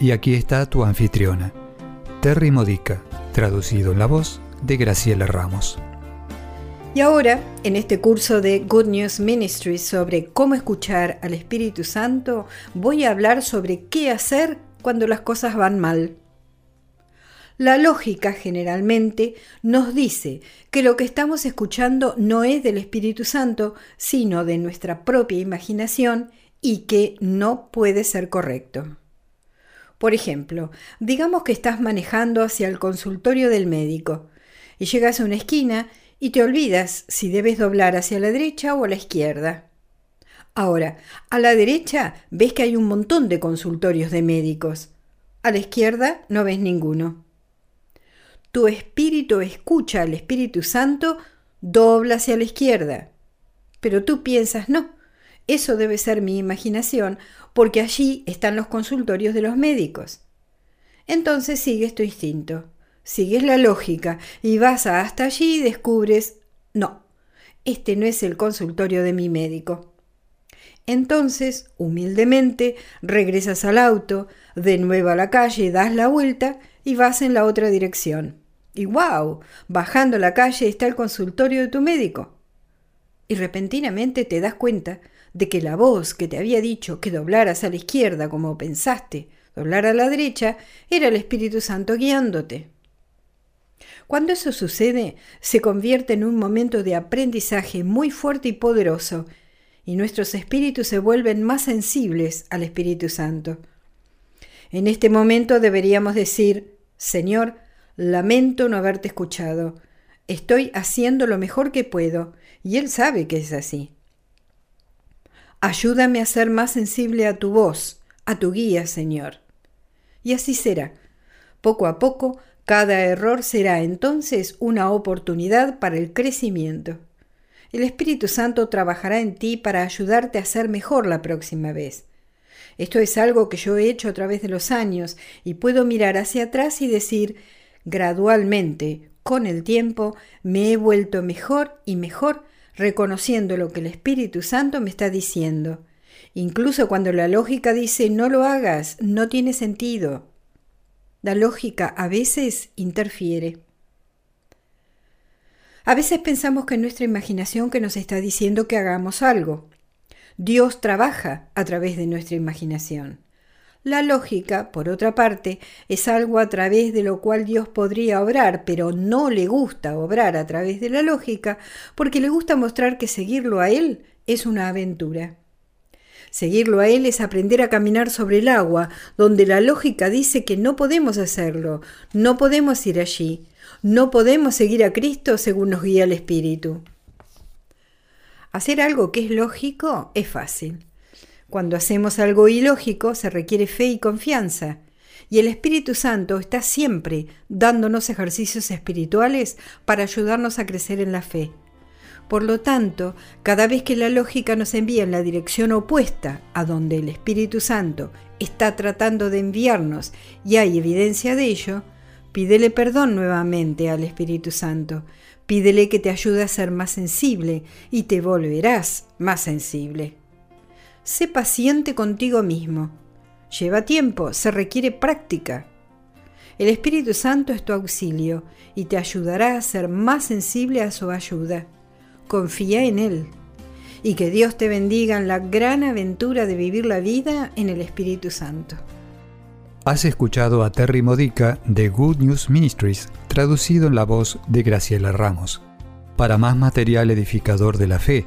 Y aquí está tu anfitriona, Terry Modica, traducido en la voz de Graciela Ramos. Y ahora, en este curso de Good News Ministry sobre cómo escuchar al Espíritu Santo, voy a hablar sobre qué hacer cuando las cosas van mal. La lógica generalmente nos dice que lo que estamos escuchando no es del Espíritu Santo, sino de nuestra propia imaginación y que no puede ser correcto. Por ejemplo, digamos que estás manejando hacia el consultorio del médico y llegas a una esquina y te olvidas si debes doblar hacia la derecha o a la izquierda. Ahora, a la derecha ves que hay un montón de consultorios de médicos. A la izquierda no ves ninguno. Tu espíritu escucha al Espíritu Santo, dobla hacia la izquierda. Pero tú piensas, no, eso debe ser mi imaginación, porque allí están los consultorios de los médicos. Entonces sigues tu instinto, sigues la lógica y vas hasta allí y descubres, no, este no es el consultorio de mi médico. Entonces, humildemente, regresas al auto, de nuevo a la calle, das la vuelta y vas en la otra dirección. Y wow, bajando la calle está el consultorio de tu médico. Y repentinamente te das cuenta de que la voz que te había dicho que doblaras a la izquierda como pensaste, doblar a la derecha, era el Espíritu Santo guiándote. Cuando eso sucede, se convierte en un momento de aprendizaje muy fuerte y poderoso, y nuestros espíritus se vuelven más sensibles al Espíritu Santo. En este momento deberíamos decir, Señor, lamento no haberte escuchado. Estoy haciendo lo mejor que puedo, y Él sabe que es así. Ayúdame a ser más sensible a tu voz, a tu guía, Señor. Y así será. Poco a poco, cada error será entonces una oportunidad para el crecimiento. El Espíritu Santo trabajará en ti para ayudarte a ser mejor la próxima vez. Esto es algo que yo he hecho a través de los años y puedo mirar hacia atrás y decir, gradualmente, con el tiempo, me he vuelto mejor y mejor reconociendo lo que el Espíritu Santo me está diciendo. Incluso cuando la lógica dice no lo hagas, no tiene sentido. La lógica a veces interfiere. A veces pensamos que es nuestra imaginación que nos está diciendo que hagamos algo. Dios trabaja a través de nuestra imaginación. La lógica, por otra parte, es algo a través de lo cual Dios podría obrar, pero no le gusta obrar a través de la lógica porque le gusta mostrar que seguirlo a Él es una aventura. Seguirlo a Él es aprender a caminar sobre el agua, donde la lógica dice que no podemos hacerlo, no podemos ir allí, no podemos seguir a Cristo según nos guía el Espíritu. Hacer algo que es lógico es fácil. Cuando hacemos algo ilógico se requiere fe y confianza. Y el Espíritu Santo está siempre dándonos ejercicios espirituales para ayudarnos a crecer en la fe. Por lo tanto, cada vez que la lógica nos envía en la dirección opuesta a donde el Espíritu Santo está tratando de enviarnos y hay evidencia de ello, pídele perdón nuevamente al Espíritu Santo Pídele que te ayude a ser más sensible y te volverás más sensible. Sé paciente contigo mismo. Lleva tiempo, se requiere práctica. El Espíritu Santo es tu auxilio y te ayudará a ser más sensible a su ayuda. Confía en Él. Y que Dios te bendiga en la gran aventura de vivir la vida en el Espíritu Santo. Has escuchado a Terry Modica de Good News Ministries, traducido en la voz de Graciela Ramos. Para más material edificador de la fe